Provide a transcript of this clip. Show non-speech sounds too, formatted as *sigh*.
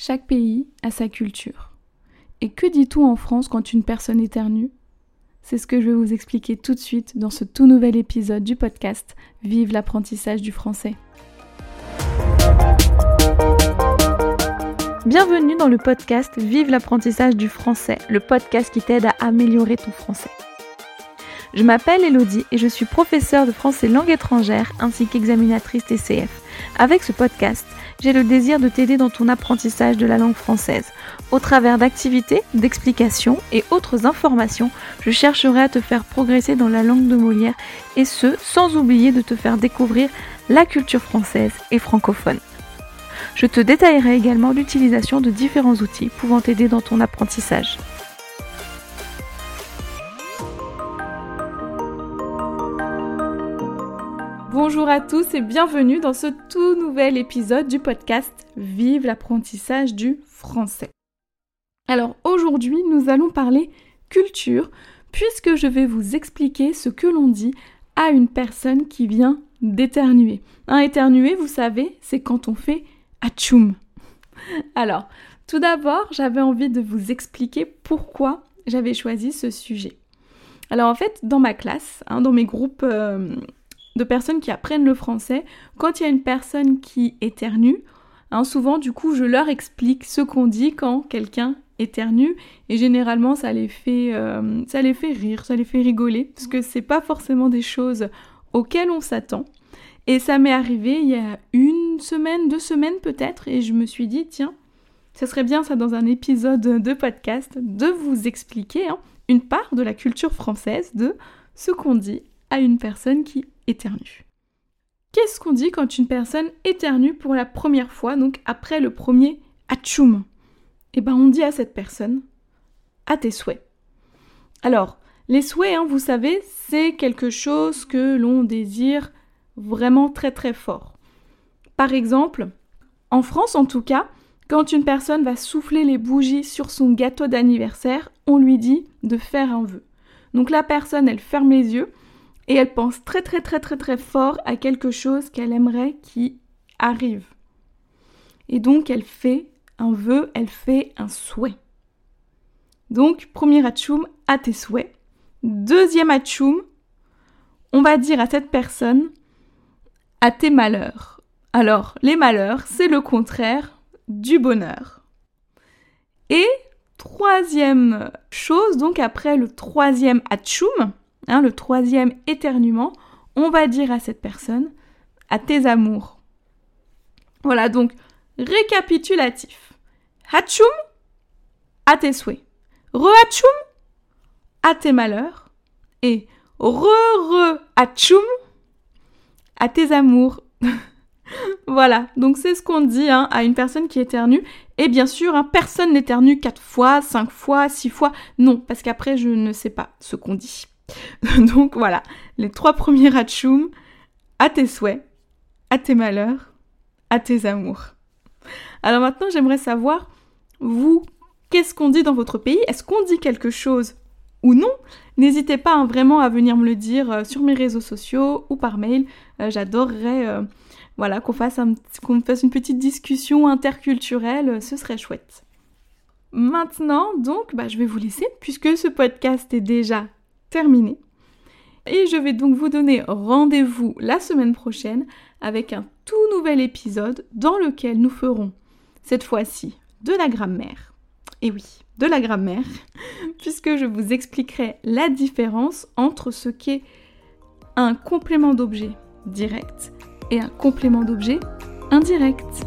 Chaque pays a sa culture. Et que dit-on en France quand une personne éternue? C'est ce que je vais vous expliquer tout de suite dans ce tout nouvel épisode du podcast Vive l'apprentissage du français. Bienvenue dans le podcast Vive l'apprentissage du français, le podcast qui t'aide à améliorer ton français. Je m'appelle Elodie et je suis professeure de français langue étrangère ainsi qu'examinatrice TCF. Avec ce podcast, j'ai le désir de t'aider dans ton apprentissage de la langue française. Au travers d'activités, d'explications et autres informations, je chercherai à te faire progresser dans la langue de Molière et ce, sans oublier de te faire découvrir la culture française et francophone. Je te détaillerai également l'utilisation de différents outils pouvant t'aider dans ton apprentissage. Bonjour à tous et bienvenue dans ce tout nouvel épisode du podcast Vive l'apprentissage du français. Alors aujourd'hui nous allons parler culture puisque je vais vous expliquer ce que l'on dit à une personne qui vient d'éternuer. Un éternuer, vous savez, c'est quand on fait atchoum. Alors, tout d'abord, j'avais envie de vous expliquer pourquoi j'avais choisi ce sujet. Alors en fait, dans ma classe, hein, dans mes groupes euh, de personnes qui apprennent le français, quand il y a une personne qui éternue, hein, souvent du coup je leur explique ce qu'on dit quand quelqu'un éternue et généralement ça les fait euh, ça les fait rire, ça les fait rigoler parce que c'est pas forcément des choses auxquelles on s'attend. Et ça m'est arrivé il y a une semaine, deux semaines peut-être et je me suis dit tiens, ça serait bien ça dans un épisode de podcast de vous expliquer hein, une part de la culture française de ce qu'on dit à une personne qui Qu'est-ce qu'on dit quand une personne éternue pour la première fois, donc après le premier atchoum Eh ben on dit à cette personne à tes souhaits. Alors, les souhaits, hein, vous savez, c'est quelque chose que l'on désire vraiment très très fort. Par exemple, en France en tout cas, quand une personne va souffler les bougies sur son gâteau d'anniversaire, on lui dit de faire un vœu. Donc la personne, elle ferme les yeux et elle pense très très très très très fort à quelque chose qu'elle aimerait qui arrive. Et donc elle fait un vœu, elle fait un souhait. Donc premier atchoum, à tes souhaits. Deuxième atchoum, on va dire à cette personne à tes malheurs. Alors les malheurs, c'est le contraire du bonheur. Et troisième chose, donc après le troisième atchoum, Hein, le troisième éternuement, on va dire à cette personne à tes amours. Voilà, donc récapitulatif. Hatchoum à tes souhaits. Re-hatchoum à tes malheurs. Et re-re-hatchoum à tes amours. *laughs* voilà, donc c'est ce qu'on dit hein, à une personne qui éternue. Et bien sûr, hein, personne n'éternue quatre fois, cinq fois, six fois. Non, parce qu'après, je ne sais pas ce qu'on dit. *laughs* Donc voilà, les trois premiers ratchoum, à tes souhaits, à tes malheurs, à tes amours. Alors maintenant, j'aimerais savoir, vous, qu'est-ce qu'on dit dans votre pays? Est-ce qu'on dit quelque chose ou non? N'hésitez pas hein, vraiment à venir me le dire euh, sur mes réseaux sociaux ou par mail. Euh, j'adorerais euh, voilà, qu'on fasse, fasse une petite discussion interculturelle, ce serait chouette. Maintenant, donc, bah, je vais vous laisser puisque ce podcast est déjà terminé. Et je vais donc vous donner rendez-vous la semaine prochaine avec un tout nouvel épisode dans lequel nous ferons cette fois-ci de la grammaire. Et oui, de la grammaire, *laughs* puisque je vous expliquerai la différence entre ce qu'est un complément d'objet direct et un complément d'objet indirect.